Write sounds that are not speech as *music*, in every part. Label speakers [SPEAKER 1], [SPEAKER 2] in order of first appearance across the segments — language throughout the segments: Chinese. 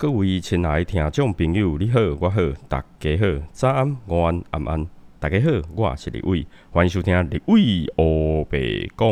[SPEAKER 1] 各位亲爱的听众朋友，你好，我好，大家好，早安、午安、晚安，大家好，我是李伟，欢迎收听李伟欧北讲。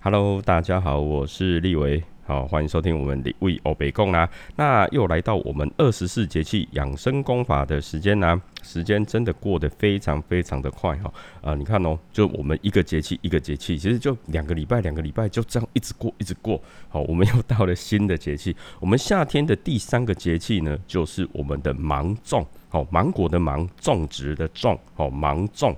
[SPEAKER 1] Hello，大家好，我是李伟。好，欢迎收听我们的为欧北贡啦。那又来到我们二十四节气养生功法的时间啦。时间真的过得非常非常的快哈。啊，你看哦，就我们一个节气一个节气，其实就两个礼拜两个礼拜就这样一直过一直过。好，我们又到了新的节气。我们夏天的第三个节气呢，就是我们的芒种。好，芒果的芒，种植的种。好，芒种。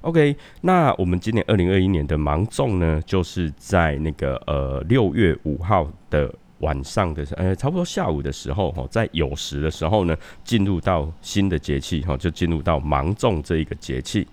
[SPEAKER 1] OK，那我们今年二零二一年的芒种呢，就是在那个呃六月五号的晚上的呃差不多下午的时候哈，在酉时的时候呢，进入到新的节气哈，就进入到芒种这一个节气。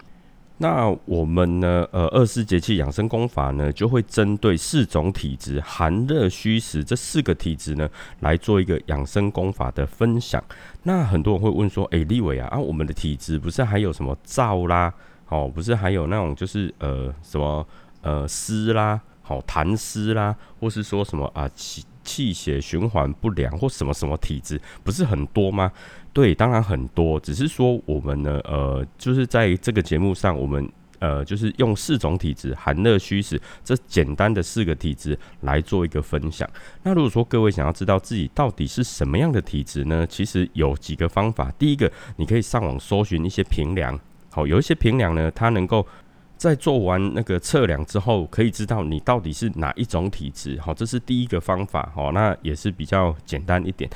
[SPEAKER 1] 那我们呢呃二四节气养生功法呢，就会针对四种体质寒热虚实这四个体质呢，来做一个养生功法的分享。那很多人会问说，哎，立伟啊，啊我们的体质不是还有什么燥啦？哦，不是还有那种就是呃什么呃湿啦，好痰湿啦，或是说什么啊气气血循环不良或什么什么体质，不是很多吗？对，当然很多，只是说我们呢呃就是在这个节目上，我们呃就是用四种体质寒热虚实这简单的四个体质来做一个分享。那如果说各位想要知道自己到底是什么样的体质呢？其实有几个方法。第一个，你可以上网搜寻一些平量。好，有一些平量呢，它能够在做完那个测量之后，可以知道你到底是哪一种体质。好，这是第一个方法。好，那也是比较简单一点。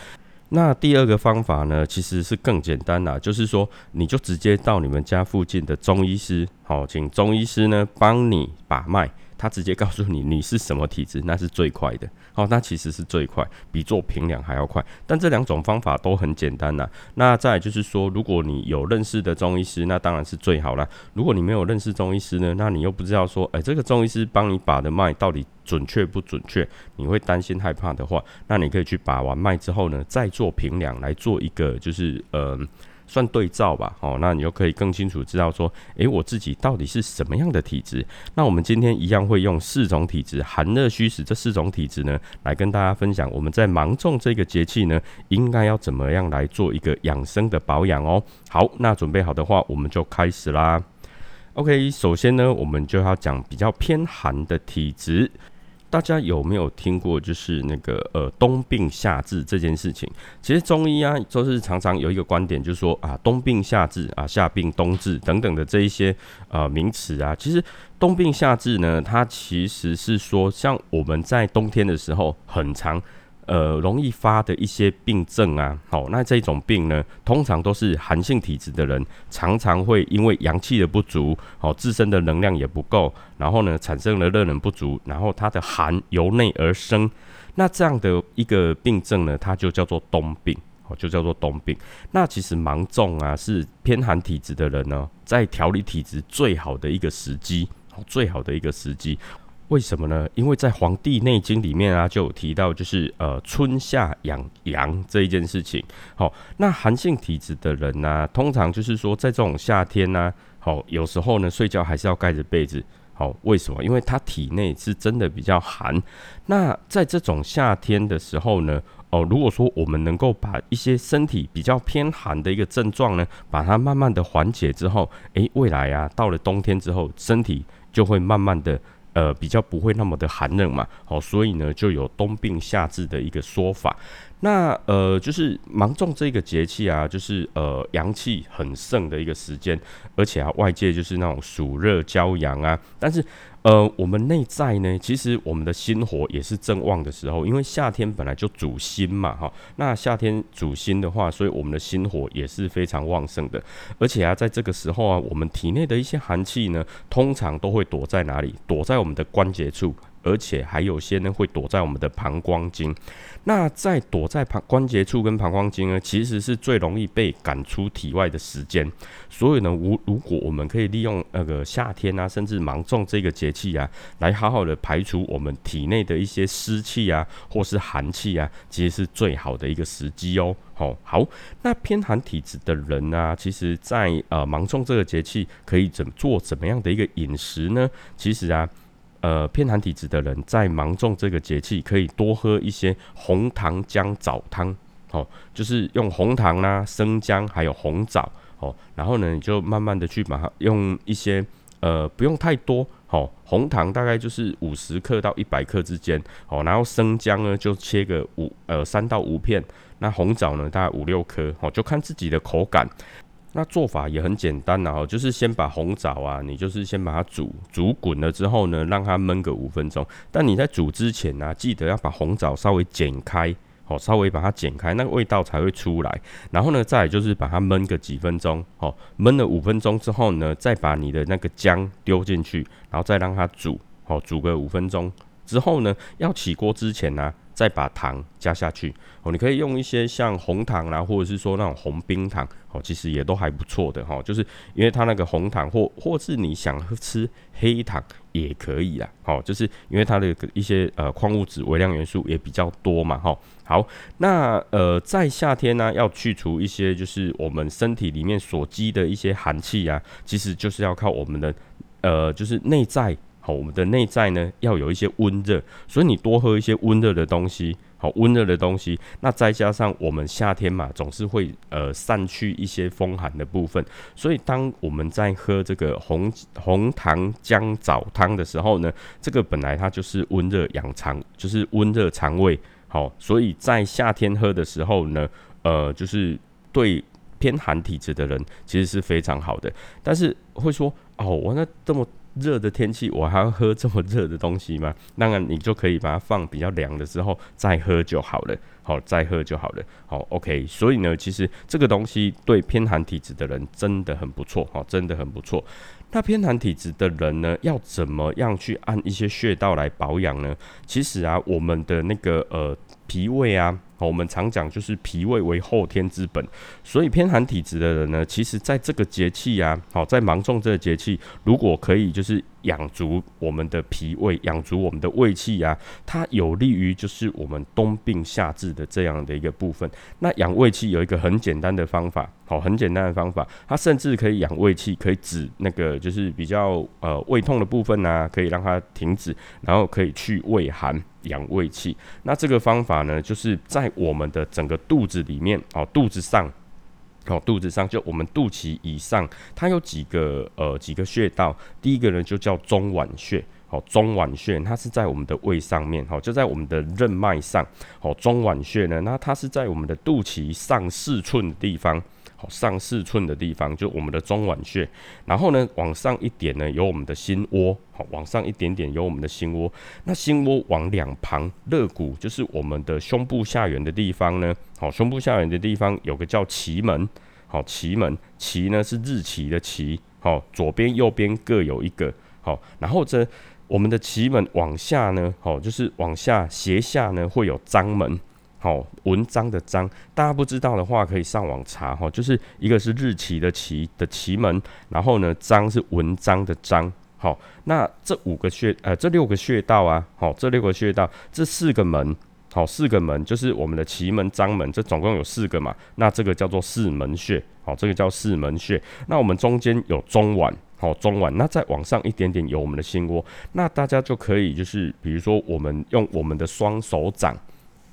[SPEAKER 1] 那第二个方法呢，其实是更简单啦，就是说，你就直接到你们家附近的中医师，好，请中医师呢帮你把脉。他直接告诉你你是什么体质，那是最快的。好，那其实是最快，比做平量还要快。但这两种方法都很简单呐。那再就是说，如果你有认识的中医师，那当然是最好啦。如果你没有认识中医师呢，那你又不知道说，哎，这个中医师帮你把的脉到底准确不准确，你会担心害怕的话，那你可以去把完脉之后呢，再做平量来做一个就是呃。算对照吧，哦，那你就可以更清楚知道说，诶，我自己到底是什么样的体质。那我们今天一样会用四种体质寒热虚实这四种体质呢，来跟大家分享我们在芒种这个节气呢，应该要怎么样来做一个养生的保养哦。好，那准备好的话，我们就开始啦。OK，首先呢，我们就要讲比较偏寒的体质。大家有没有听过，就是那个呃冬病夏治这件事情？其实中医啊，就是常常有一个观点，就是说啊冬病夏治啊夏病冬治等等的这一些呃名词啊，其实冬病夏治呢，它其实是说像我们在冬天的时候很长。呃，容易发的一些病症啊，好，那这种病呢，通常都是寒性体质的人，常常会因为阳气的不足，好，自身的能量也不够，然后呢，产生了热能不足，然后它的寒由内而生，那这样的一个病症呢，它就叫做冬病，哦，就叫做冬病。那其实芒种啊，是偏寒体质的人呢，在调理体质最好的一个时机，最好的一个时机。为什么呢？因为在《黄帝内经》里面啊，就有提到，就是呃春夏养阳这一件事情。好，那寒性体质的人呢，通常就是说，在这种夏天呢，好，有时候呢睡觉还是要盖着被子。好，为什么？因为他体内是真的比较寒。那在这种夏天的时候呢，哦，如果说我们能够把一些身体比较偏寒的一个症状呢，把它慢慢的缓解之后，诶，未来啊，到了冬天之后，身体就会慢慢的。呃，比较不会那么的寒冷嘛，好，所以呢，就有冬病夏治的一个说法。那呃，就是芒种这个节气啊，就是呃阳气很盛的一个时间，而且啊，外界就是那种暑热骄阳啊，但是呃，我们内在呢，其实我们的心火也是正旺的时候，因为夏天本来就主心嘛，哈，那夏天主心的话，所以我们的心火也是非常旺盛的，而且啊，在这个时候啊，我们体内的一些寒气呢，通常都会躲在哪里？躲在我们的关节处。而且还有些呢会躲在我们的膀胱经，那在躲在膀关节处跟膀胱经呢，其实是最容易被赶出体外的时间。所以呢，如如果我们可以利用那个夏天啊，甚至芒种这个节气啊，来好好的排除我们体内的一些湿气啊，或是寒气啊，其实是最好的一个时机哦。好，好，那偏寒体质的人呢，其实在呃芒种这个节气可以怎做怎么样的一个饮食呢？其实啊。呃，偏寒体质的人在芒种这个节气，可以多喝一些红糖姜枣汤。哦，就是用红糖啦、生姜还有红枣，哦，然后呢，你就慢慢的去把它用一些，呃，不用太多，哦，红糖大概就是五十克到一百克之间，哦，然后生姜呢就切个五呃三到五片，那红枣呢大概五六颗，哦，就看自己的口感。那做法也很简单哦，就是先把红枣啊，你就是先把它煮煮滚了之后呢，让它焖个五分钟。但你在煮之前呢，记得要把红枣稍微剪开，哦，稍微把它剪开，那个味道才会出来。然后呢，再就是把它焖个几分钟，哦，焖了五分钟之后呢，再把你的那个姜丢进去，然后再让它煮，哦，煮个五分钟之后呢，要起锅之前呢。再把糖加下去哦，你可以用一些像红糖啦，或者是说那种红冰糖哦，其实也都还不错的哈。就是因为它那个红糖或或是你想吃黑糖也可以啦，哦，就是因为它的一些呃矿物质、微量元素也比较多嘛哈。好，那呃在夏天呢，要去除一些就是我们身体里面所积的一些寒气啊，其实就是要靠我们的呃就是内在。好，我们的内在呢要有一些温热，所以你多喝一些温热的东西，好温热的东西。那再加上我们夏天嘛，总是会呃散去一些风寒的部分，所以当我们在喝这个红红糖姜枣汤的时候呢，这个本来它就是温热养肠，就是温热肠胃。好，所以在夏天喝的时候呢，呃，就是对偏寒体质的人其实是非常好的。但是会说哦，我那这么。热的天气，我还要喝这么热的东西吗？*laughs* 当然，你就可以把它放比较凉的时候再喝就好了。好，再喝就好了。好，OK。所以呢，其实这个东西对偏寒体质的人真的很不错。好，真的很不错。那偏寒体质的人呢，要怎么样去按一些穴道来保养呢？其实啊，我们的那个呃脾胃啊。我们常讲就是脾胃为后天之本，所以偏寒体质的人呢，其实在这个节气啊，好在芒种这个节气，如果可以就是养足我们的脾胃，养足我们的胃气啊，它有利于就是我们冬病夏治的这样的一个部分。那养胃气有一个很简单的方法，好，很简单的方法，它甚至可以养胃气，可以止那个就是比较呃胃痛的部分啊，可以让它停止，然后可以去胃寒。养胃气，那这个方法呢，就是在我们的整个肚子里面，哦，肚子上，哦，肚子上，就我们肚脐以上，它有几个呃几个穴道。第一个呢，就叫中脘穴，好，中脘穴，它是在我们的胃上面，好，就在我们的任脉上，好，中脘穴呢，那它是在我们的肚脐上四寸的地方。上四寸的地方就我们的中脘穴，然后呢往上一点呢有我们的心窝，好往上一点点有我们的心窝，那心窝往两旁肋骨就是我们的胸部下缘的地方呢，好胸部下缘的地方有个叫奇门，好奇门奇呢是日奇的奇，好左边右边各有一个，好然后这我们的奇门往下呢，好就是往下斜下呢会有章门。好，文章的章，大家不知道的话，可以上网查哈。就是一个是日期的期的奇门，然后呢，章是文章的章。好，那这五个穴，呃，这六个穴道啊，好，这六个穴道，这四个门，好，四个门就是我们的奇门、章门，这总共有四个嘛。那这个叫做四门穴，好，这个叫四门穴。那我们中间有中脘，好，中脘，那再往上一点点有我们的心窝。那大家就可以就是，比如说我们用我们的双手掌。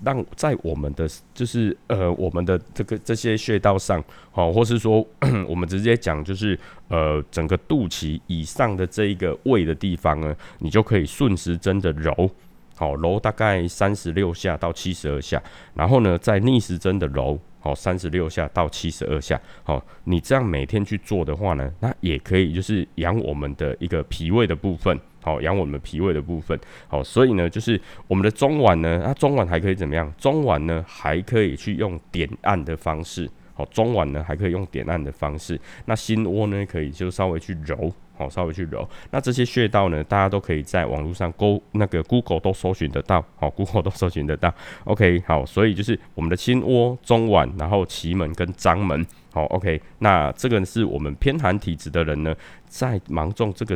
[SPEAKER 1] 让在我们的就是呃我们的这个这些穴道上，好，或是说 *clears throat* 我们直接讲就是呃整个肚脐以上的这一个胃的地方呢，你就可以顺时针的揉，好揉大概三十六下到七十二下，然后呢再逆时针的揉，好三十六下到七十二下，好，你这样每天去做的话呢，那也可以就是养我们的一个脾胃的部分。好养我们脾胃的部分，好，所以呢，就是我们的中脘呢，那中脘还可以怎么样？中脘呢还可以去用点按的方式，好，中脘呢还可以用点按的方式，那心窝呢可以就稍微去揉，好，稍微去揉。那这些穴道呢，大家都可以在网络上勾那个 Google 都搜寻得到，好，Google 都搜寻得到。OK，好，所以就是我们的心窝、中脘，然后奇门跟章门。好，OK，那这个是我们偏寒体质的人呢，在芒种这个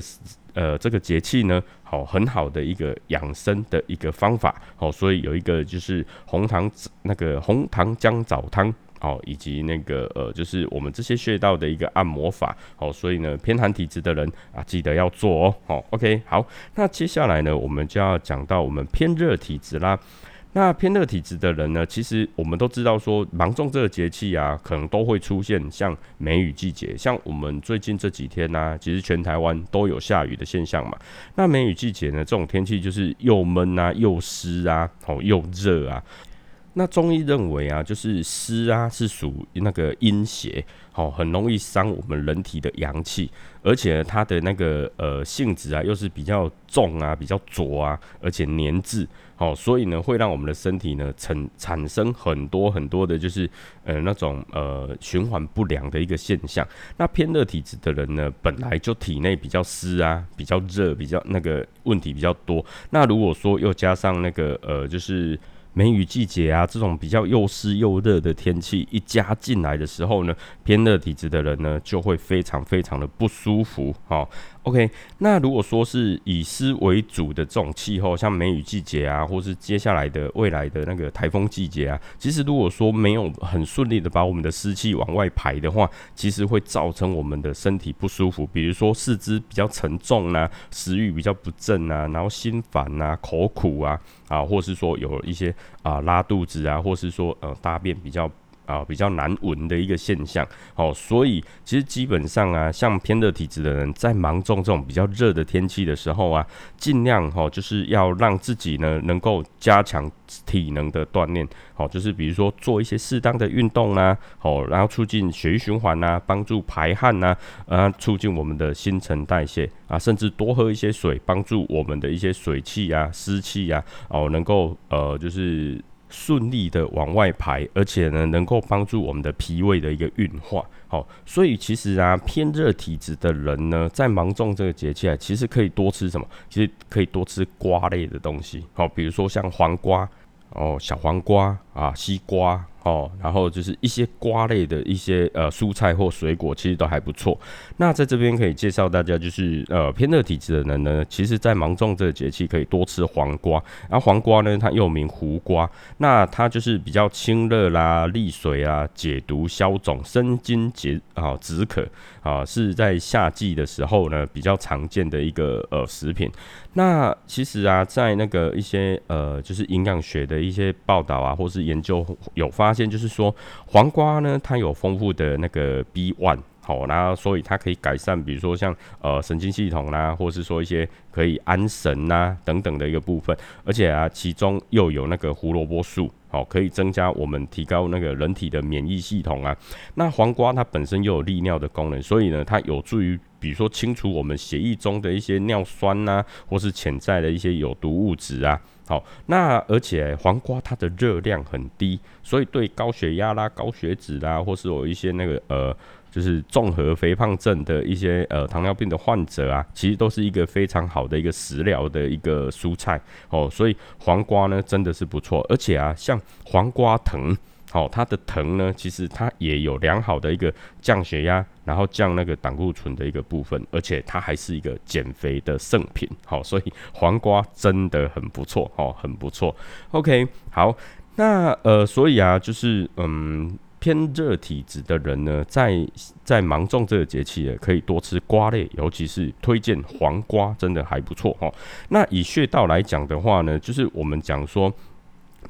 [SPEAKER 1] 呃这个节气呢，好很好的一个养生的一个方法。好，所以有一个就是红糖那个红糖姜枣汤，好，以及那个呃就是我们这些穴道的一个按摩法。好，所以呢偏寒体质的人啊，记得要做哦。好，OK，好，那接下来呢，我们就要讲到我们偏热体质啦。那偏热体质的人呢，其实我们都知道说，芒种这个节气啊，可能都会出现像梅雨季节，像我们最近这几天呢，其实全台湾都有下雨的现象嘛。那梅雨季节呢，这种天气就是又闷啊，又湿啊，哦，又热啊。那中医认为啊，就是湿啊是属那个阴邪，好，很容易伤我们人体的阳气，而且它的那个呃性质啊又是比较重啊，比较浊啊，而且黏滞，好，所以呢会让我们的身体呢产产生很多很多的，就是呃那种呃循环不良的一个现象。那偏热体质的人呢，本来就体内比较湿啊，比较热，比较那个问题比较多。那如果说又加上那个呃就是。梅雨季节啊，这种比较又湿又热的天气一加进来的时候呢，偏热体质的人呢就会非常非常的不舒服。哦，OK，那如果说是以湿为主的这种气候，像梅雨季节啊，或是接下来的未来的那个台风季节啊，其实如果说没有很顺利的把我们的湿气往外排的话，其实会造成我们的身体不舒服，比如说四肢比较沉重啊，食欲比较不振啊，然后心烦啊，口苦啊。啊，或是说有一些啊拉肚子啊，或是说呃大便比较啊比较难闻的一个现象，哦，所以其实基本上啊，像偏热体质的人，在芒种这种比较热的天气的时候啊，尽量哈就是要让自己呢能够加强体能的锻炼，好，就是比如说做一些适当的运动啊，好，然后促进血液循环啊，帮助排汗啊，啊，促进我们的新陈代谢。啊，甚至多喝一些水，帮助我们的一些水气啊、湿气啊，哦，能够呃，就是顺利的往外排，而且呢，能够帮助我们的脾胃的一个运化。好，所以其实啊，偏热体质的人呢，在芒种这个节气啊，其实可以多吃什么？其实可以多吃瓜类的东西。好，比如说像黄瓜哦，小黄瓜啊，西瓜。哦，然后就是一些瓜类的一些呃蔬菜或水果，其实都还不错。那在这边可以介绍大家，就是呃偏热体质的人呢，其实在芒种这个节气可以多吃黄瓜。然后黄瓜呢，它又名胡瓜，那它就是比较清热啦、利水啊、解毒消肿、生津解啊止渴啊，是在夏季的时候呢比较常见的一个呃食品。那其实啊，在那个一些呃就是营养学的一些报道啊，或是研究有发。现就是说，黄瓜呢，它有丰富的那个 B one，好，然后所以它可以改善，比如说像呃神经系统啦，或是说一些可以安神呐等等的一个部分，而且啊，其中又有那个胡萝卜素，好，可以增加我们提高那个人体的免疫系统啊。那黄瓜它本身又有利尿的功能，所以呢，它有助于比如说清除我们血液中的一些尿酸呐，或是潜在的一些有毒物质啊。好，那而且黄瓜它的热量很低，所以对高血压啦、高血脂啦，或是有一些那个呃，就是综合肥胖症的一些呃糖尿病的患者啊，其实都是一个非常好的一个食疗的一个蔬菜哦。所以黄瓜呢真的是不错，而且啊，像黄瓜藤。好，它的藤呢，其实它也有良好的一个降血压，然后降那个胆固醇的一个部分，而且它还是一个减肥的圣品。好，所以黄瓜真的很不错，哦，很不错。OK，好，那呃，所以啊，就是嗯，偏热体质的人呢，在在芒种这个节气呢，可以多吃瓜类，尤其是推荐黄瓜，真的还不错哈。那以穴道来讲的话呢，就是我们讲说。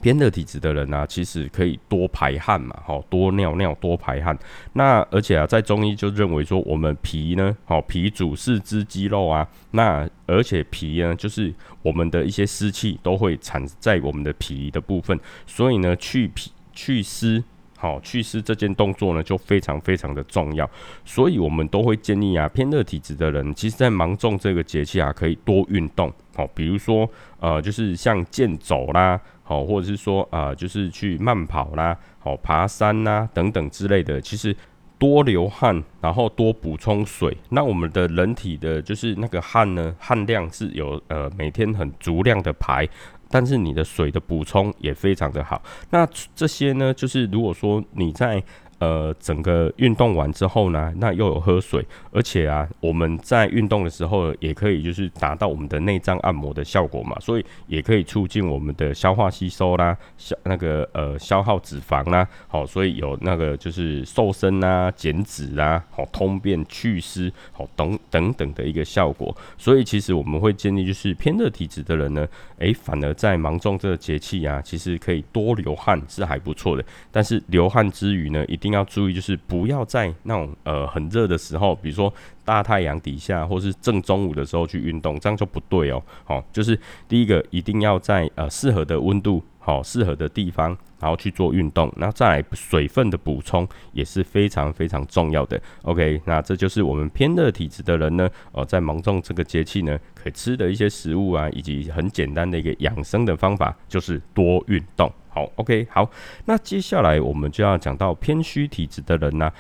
[SPEAKER 1] 偏热体质的人呢，其实可以多排汗嘛，好多尿尿多排汗。那而且啊，在中医就认为说，我们脾呢，好脾主四肢肌肉啊，那而且脾呢，就是我们的一些湿气都会产在我们的脾的部分，所以呢，去脾祛湿，好祛湿这件动作呢，就非常非常的重要。所以我们都会建议啊，偏热体质的人，其实在芒种这个节气啊，可以多运动，好，比如说呃，就是像健走啦。好，或者是说啊，就是去慢跑啦，好爬山啦等等之类的，其实多流汗，然后多补充水，那我们的人体的就是那个汗呢，汗量是有呃每天很足量的排，但是你的水的补充也非常的好。那这些呢，就是如果说你在呃整个运动完之后呢，那又有喝水，而且啊，我们在运动的时候也可以就是达到我们的内脏按摩的效果嘛，所以也可以促进我们的消化吸收啦，消那个呃消耗脂肪啦，好，所以有那个就是瘦身啊、减脂啊、好通便祛湿、好等等等的一个效果。所以其实我们会建议就是偏热体质的人呢，诶，反而在芒种这个节气啊，其实可以多流汗是还不错的。但是流汗之余呢，一定要注意就是不要在那种呃很热的时候，比如说大太阳底下或是正中午的时候去运动，这样就不对哦。好，就是第一个一定要在呃适合的温度。好，适合的地方，然后去做运动，那再来水分的补充也是非常非常重要的。OK，那这就是我们偏热体质的人呢，呃，在芒种这个节气呢，可以吃的一些食物啊，以及很简单的一个养生的方法，就是多运动。好，OK，好，那接下来我们就要讲到偏虚体质的人呢，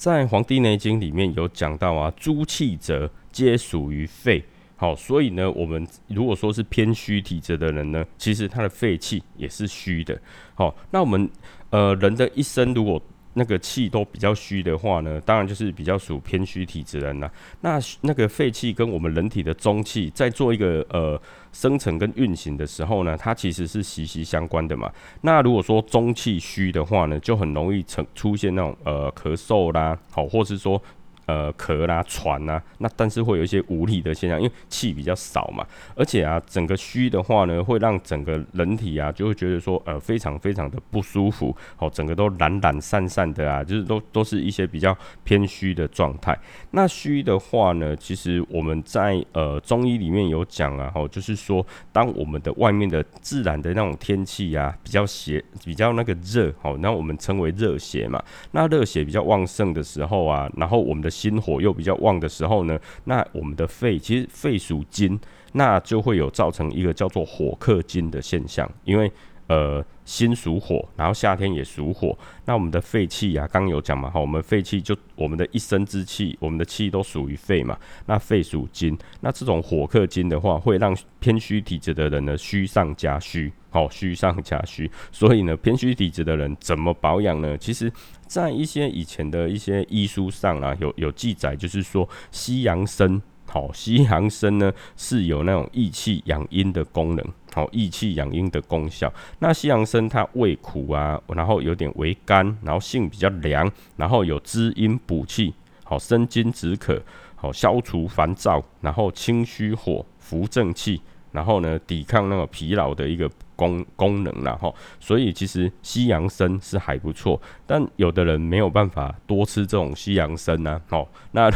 [SPEAKER 1] 在《黄帝内经》里面有讲到啊，诸气者皆属于肺。好，所以呢，我们如果说是偏虚体质的人呢，其实他的肺气也是虚的。好，那我们呃人的一生如果那个气都比较虚的话呢，当然就是比较属偏虚体质人了。那那个肺气跟我们人体的中气在做一个呃生成跟运行的时候呢，它其实是息息相关的嘛。那如果说中气虚的话呢，就很容易成出现那种呃咳嗽啦，好，或是说。呃，咳啦、喘呐，那但是会有一些无力的现象，因为气比较少嘛，而且啊，整个虚的话呢，会让整个人体啊，就会觉得说，呃，非常非常的不舒服，哦，整个都懒懒散散的啊，就是都都是一些比较偏虚的状态。那虚的话呢，其实我们在呃中医里面有讲啊，哦，就是说，当我们的外面的自然的那种天气啊，比较邪，比较那个热，哦，那我们称为热邪嘛，那热邪比较旺盛的时候啊，然后我们的心火又比较旺的时候呢，那我们的肺其实肺属金，那就会有造成一个叫做火克金的现象，因为呃心属火，然后夏天也属火，那我们的肺气呀，刚有讲嘛哈，我们肺气就我们的一身之气，我们的气都属于肺嘛，那肺属金，那这种火克金的话，会让偏虚体质的人呢虚上加虚。好，虚上加虚，所以呢，偏虚体质的人怎么保养呢？其实，在一些以前的一些医书上啊，有有记载，就是说西洋参，好，西洋参呢是有那种益气养阴的功能，好，益气养阴的功效。那西洋参它味苦啊，然后有点微甘，然后性比较凉，然后有滋阴补气，好，生津止渴，好，消除烦躁，然后清虚火，扶正气，然后呢，抵抗那个疲劳的一个。功功能然后，所以其实西洋参是还不错，但有的人没有办法多吃这种西洋参呢。哦，那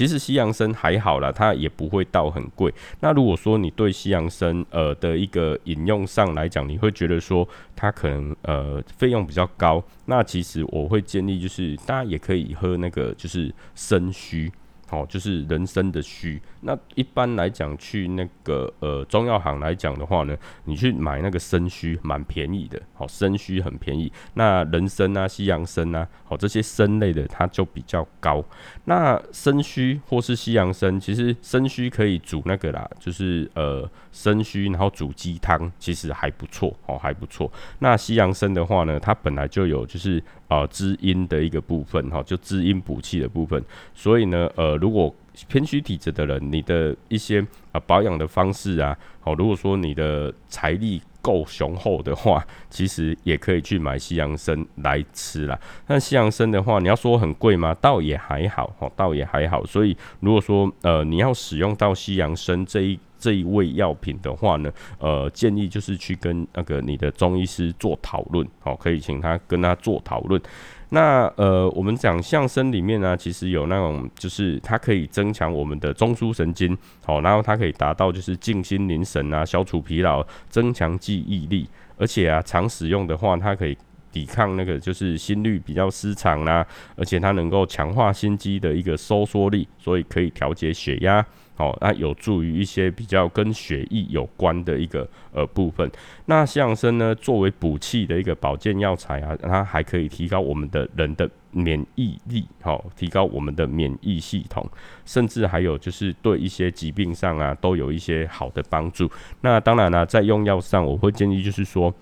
[SPEAKER 1] 其实西洋参还好啦，它也不会到很贵。那如果说你对西洋参呃的一个饮用上来讲，你会觉得说它可能呃费用比较高，那其实我会建议就是大家也可以喝那个就是参须。哦，就是人参的须。那一般来讲，去那个呃中药行来讲的话呢，你去买那个参须，蛮便宜的。好，参须很便宜。那人参啊、西洋参啊，好这些参类的，它就比较高。那参须或是西洋参，其实参须可以煮那个啦，就是呃参须，然后煮鸡汤，其实还不错，哦还不错。那西洋参的话呢，它本来就有就是啊滋阴的一个部分，哈，就滋阴补气的部分。所以呢，呃。如果偏虚体质的人，你的一些啊保养的方式啊，好，如果说你的财力够雄厚的话，其实也可以去买西洋参来吃啦。那西洋参的话，你要说很贵吗？倒也还好，哦，倒也还好。所以如果说呃你要使用到西洋参这一这一味药品的话呢，呃，建议就是去跟那个你的中医师做讨论，好，可以请他跟他做讨论。那呃，我们讲相声里面呢，其实有那种，就是它可以增强我们的中枢神经，好，然后它可以达到就是静心凝神啊，消除疲劳，增强记忆力，而且啊，常使用的话，它可以抵抗那个就是心率比较失常啦，而且它能够强化心肌的一个收缩力，所以可以调节血压。哦，那有助于一些比较跟血液有关的一个呃部分。那西洋参呢，作为补气的一个保健药材啊，它还可以提高我们的人的免疫力，好，提高我们的免疫系统，甚至还有就是对一些疾病上啊，都有一些好的帮助。那当然呢，在用药上，我会建议就是说。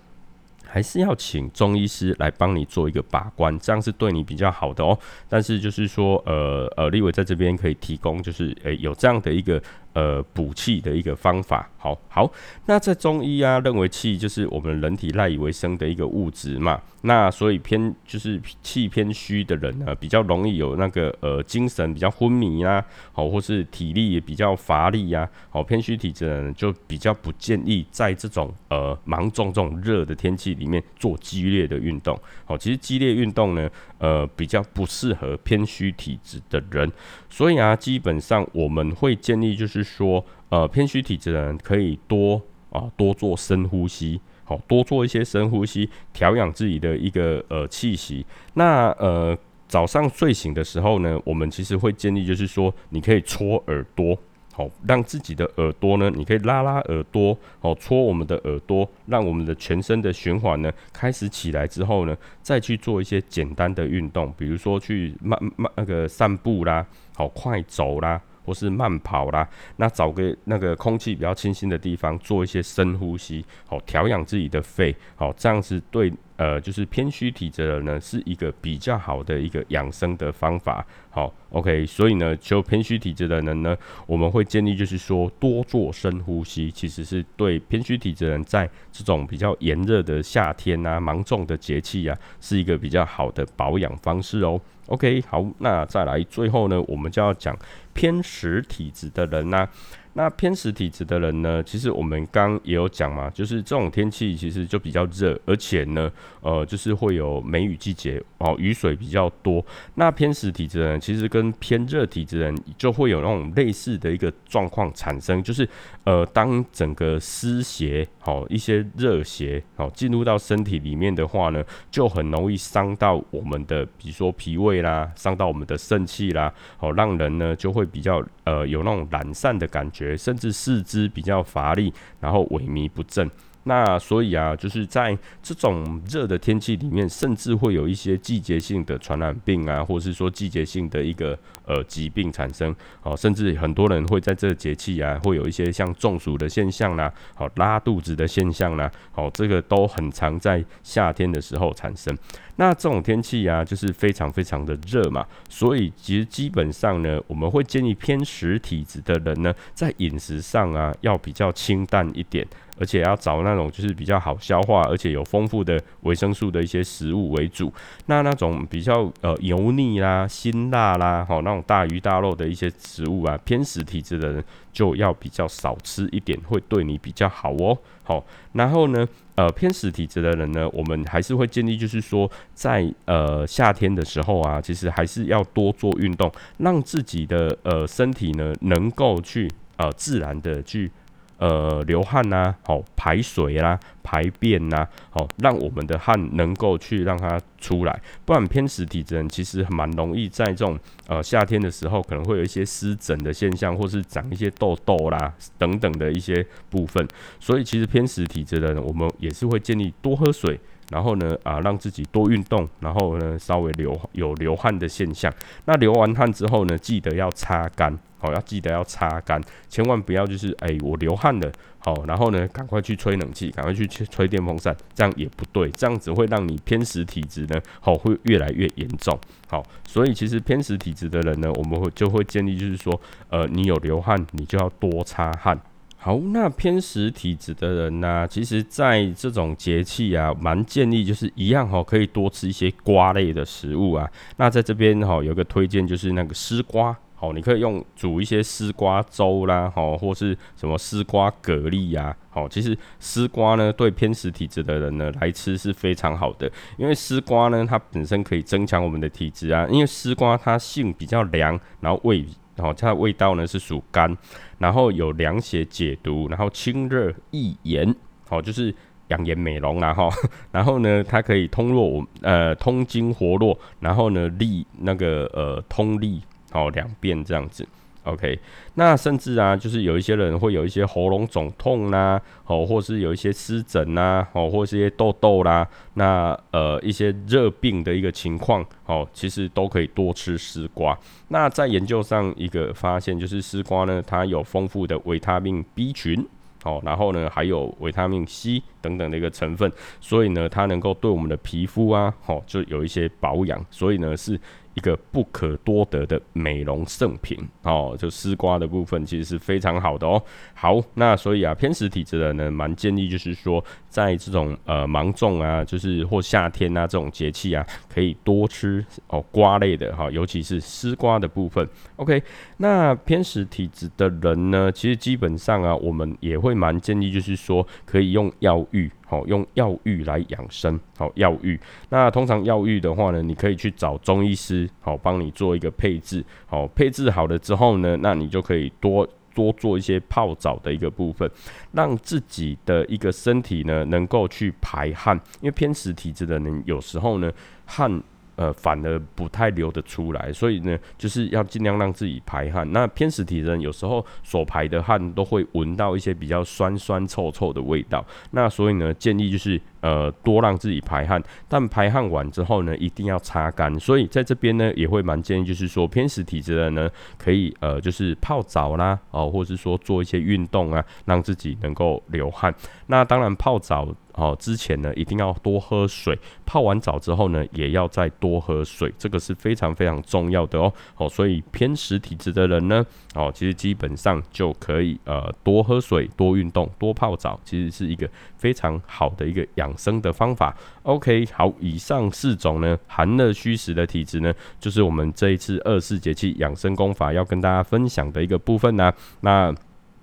[SPEAKER 1] 还是要请中医师来帮你做一个把关，这样是对你比较好的哦。但是就是说，呃呃，立伟在这边可以提供，就是诶有这样的一个。呃，补气的一个方法，好好。那在中医啊，认为气就是我们人体赖以为生的一个物质嘛。那所以偏就是气偏虚的人呢，比较容易有那个呃精神比较昏迷啊，好，或是体力也比较乏力呀。好，偏虚体质的人就比较不建议在这种呃芒种这种热的天气里面做激烈的运动。好，其实激烈运动呢，呃，比较不适合偏虚体质的人。所以啊，基本上我们会建议，就是是说，呃，偏虚体质的人可以多啊多做深呼吸，好，多做一些深呼吸，调养自己的一个呃气息。那呃早上睡醒的时候呢，我们其实会建议，就是说，你可以搓耳朵。好，让自己的耳朵呢，你可以拉拉耳朵，好，搓我们的耳朵，让我们的全身的循环呢开始起来之后呢，再去做一些简单的运动，比如说去慢慢那个散步啦，好，快走啦。或是慢跑啦，那找个那个空气比较清新的地方，做一些深呼吸，好调养自己的肺，好这样子对呃就是偏虚体质的人呢是一个比较好的一个养生的方法，好 OK，所以呢就偏虚体质的人呢，我们会建议就是说多做深呼吸，其实是对偏虚体质人在这种比较炎热的夏天啊、芒种的节气啊，是一个比较好的保养方式哦。OK，好，那再来最后呢，我们就要讲偏实体质的人呢。那偏实体质的人呢，其实我们刚也有讲嘛，就是这种天气其实就比较热，而且呢，呃，就是会有梅雨季节哦，雨水比较多。那偏实体质的人其实跟偏热体质人就会有那种类似的一个状况产生，就是呃，当整个湿邪好一些热邪好进入到身体里面的话呢，就很容易伤到我们的，比如说脾胃啦，伤到我们的肾气啦，好让人呢就会比较呃有那种懒散的感觉。甚至四肢比较乏力，然后萎靡不振。那所以啊，就是在这种热的天气里面，甚至会有一些季节性的传染病啊，或是说季节性的一个呃疾病产生。哦，甚至很多人会在这个节气啊，会有一些像中暑的现象啦，好拉肚子的现象啦，好这个都很常在夏天的时候产生。那这种天气啊，就是非常非常的热嘛，所以其实基本上呢，我们会建议偏食体质的人呢，在饮食上啊，要比较清淡一点。而且要找那种就是比较好消化，而且有丰富的维生素的一些食物为主。那那种比较呃油腻啦、辛辣啦，好那种大鱼大肉的一些食物啊，偏食体质的人就要比较少吃一点，会对你比较好哦。好，然后呢，呃偏食体质的人呢，我们还是会建议就是说，在呃夏天的时候啊，其实还是要多做运动，让自己的呃身体呢能够去呃自然的去。呃，流汗呐，好排水啦，排便呐，好让我们的汗能够去让它出来，不然偏食体质人其实蛮容易在这种呃夏天的时候，可能会有一些湿疹的现象，或是长一些痘痘啦等等的一些部分。所以其实偏食体质的人，我们也是会建议多喝水，然后呢啊让自己多运动，然后呢稍微流有流汗的现象。那流完汗之后呢，记得要擦干。好，要记得要擦干，千万不要就是哎，我流汗了，好，然后呢，赶快去吹冷气，赶快去吹电风扇，这样也不对，这样子会让你偏食体质呢，好，会越来越严重。好，所以其实偏食体质的人呢，我们会就会建议就是说，呃，你有流汗，你就要多擦汗。好，那偏食体质的人呢，其实在这种节气啊，蛮建议就是一样哈，可以多吃一些瓜类的食物啊。那在这边哈，有个推荐就是那个丝瓜。好，你可以用煮一些丝瓜粥啦，好，或是什么丝瓜蛤蜊呀，好，其实丝瓜呢，对偏食体质的人呢来吃是非常好的，因为丝瓜呢，它本身可以增强我们的体质啊，因为丝瓜它性比较凉，然后味，然后它的味道呢是属甘，然后有凉血解毒，然后清热益颜，好，就是养颜美容啦哈，*laughs* 然后呢，它可以通络，呃，通经活络，然后呢，利那个呃通利。好，两遍这样子，OK。那甚至啊，就是有一些人会有一些喉咙肿痛啦，哦，或是有一些湿疹呐，哦，或是一些痘痘啦，那呃一些热病的一个情况，哦，其实都可以多吃丝瓜。那在研究上一个发现就是丝瓜呢，它有丰富的维他命 B 群。哦，然后呢还有维他命 C 等等的一个成分，所以呢它能够对我们的皮肤啊，好就有一些保养，所以呢是。一个不可多得的美容圣品哦，就丝瓜的部分其实是非常好的哦。好，那所以啊，偏食体质的人呢，蛮建议就是说，在这种呃芒种啊，就是或夏天啊这种节气啊，可以多吃哦瓜类的哈，尤其是丝瓜的部分。OK，那偏食体质的人呢，其实基本上啊，我们也会蛮建议就是说，可以用药浴。好，用药浴来养生。好，药浴。那通常药浴的话呢，你可以去找中医师，好，帮你做一个配置。好，配置好了之后呢，那你就可以多多做一些泡澡的一个部分，让自己的一个身体呢，能够去排汗。因为偏食体质的人，有时候呢，汗。呃，反而不太流得出来，所以呢，就是要尽量让自己排汗。那偏食体人有时候所排的汗都会闻到一些比较酸酸臭臭的味道，那所以呢，建议就是。呃，多让自己排汗，但排汗完之后呢，一定要擦干。所以在这边呢，也会蛮建议，就是说偏食体质的人呢，可以呃，就是泡澡啦，哦，或者是说做一些运动啊，让自己能够流汗。那当然泡澡哦之前呢，一定要多喝水。泡完澡之后呢，也要再多喝水，这个是非常非常重要的哦。哦，所以偏食体质的人呢，哦，其实基本上就可以呃多喝水、多运动、多泡澡，其实是一个非常好的一个养。养生的方法，OK，好，以上四种呢，寒热虚实的体质呢，就是我们这一次二四节气养生功法要跟大家分享的一个部分呢。那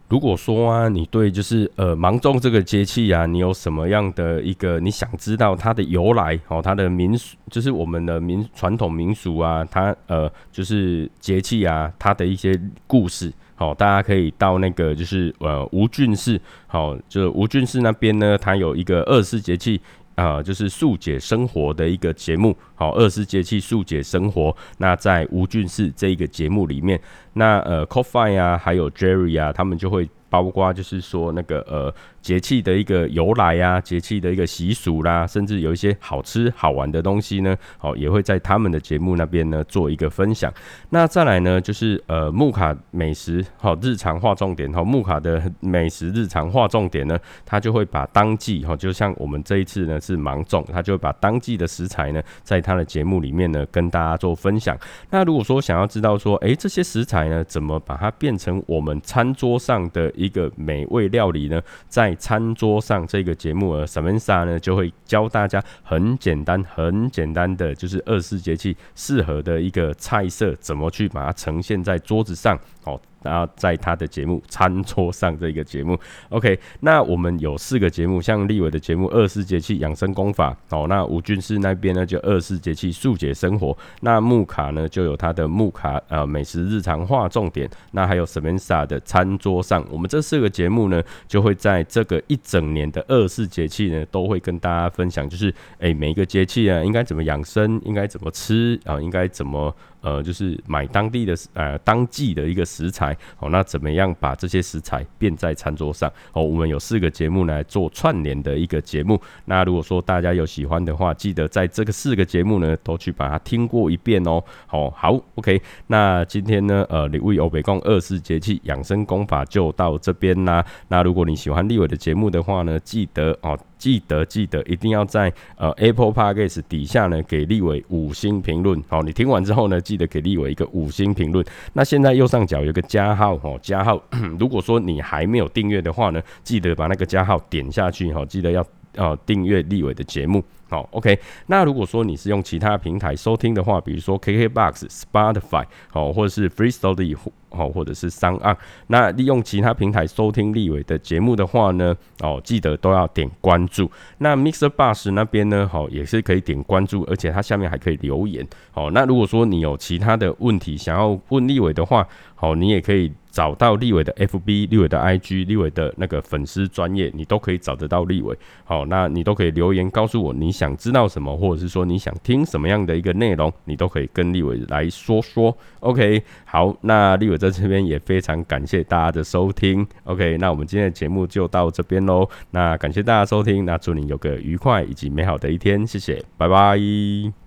[SPEAKER 1] 如果说啊，你对就是呃芒种这个节气啊，你有什么样的一个你想知道它的由来哦，它的民俗，就是我们的民传统民俗啊，它呃就是节气啊，它的一些故事。好，大家可以到那个就是呃吴俊士，好，就吴俊士那边呢，他有一个二十四节气啊，就是速解生活的一个节目。好，二十四节气速解生活。那在吴俊士这一个节目里面，那呃 c o f i 啊，还有 Jerry 啊，他们就会。包括就是说那个呃节气的一个由来啊，节气的一个习俗啦，甚至有一些好吃好玩的东西呢，好也会在他们的节目那边呢做一个分享。那再来呢，就是呃木卡美食好日常化重点哈，木卡的美食日常化重点呢，他就会把当季哈，就像我们这一次呢是芒种，他就会把当季的食材呢，在他的节目里面呢跟大家做分享。那如果说想要知道说，哎这些食材呢怎么把它变成我们餐桌上的一个美味料理呢，在餐桌上这个节目呃，Samantha 呢就会教大家很简单、很简单的，就是二十四节气适合的一个菜色，怎么去把它呈现在桌子上，哦。然后在他的节目《餐桌上》这个节目，OK，那我们有四个节目，像立伟的节目《二十四节气养生功法》哦，那吴俊士那边呢就《二十四节气速解生活》，那木卡呢就有他的木卡呃美食日常化重点，那还有 Samantha 的餐桌上，我们这四个节目呢就会在这个一整年的二十四节气呢都会跟大家分享，就是哎每一个节气啊应该怎么养生，应该怎么吃啊，应该怎么。呃，就是买当地的呃当季的一个食材哦，那怎么样把这些食材变在餐桌上哦？我们有四个节目来做串联的一个节目。那如果说大家有喜欢的话，记得在这个四个节目呢都去把它听过一遍哦。好，好，OK。那今天呢，呃，李卫欧北贡二十四节气养生功法就到这边啦。那如果你喜欢立伟的节目的话呢，记得哦。记得记得一定要在呃 Apple Podcast 底下呢给立伟五星评论，好，你听完之后呢，记得给立伟一个五星评论。那现在右上角有个加号，哦，加号，*clears throat* 如果说你还没有订阅的话呢，记得把那个加号点下去，哈，记得要呃订阅立伟的节目。好，OK。那如果说你是用其他平台收听的话，比如说 KKBox、Spotify，好，或者是 FreeStyle 好，或者是三岸，那利用其他平台收听立伟的节目的话呢，哦，记得都要点关注。那 Mixer Bus 那边呢，好，也是可以点关注，而且它下面还可以留言。好，那如果说你有其他的问题想要问立伟的话，好，你也可以。找到立伟的 FB、立伟的 IG、立伟的那个粉丝专业，你都可以找得到立伟。好，那你都可以留言告诉我你想想知道什么，或者是说你想听什么样的一个内容，你都可以跟立伟来说说。OK，好，那立伟在这边也非常感谢大家的收听。OK，那我们今天的节目就到这边喽。那感谢大家收听，那祝你有个愉快以及美好的一天，谢谢，拜拜。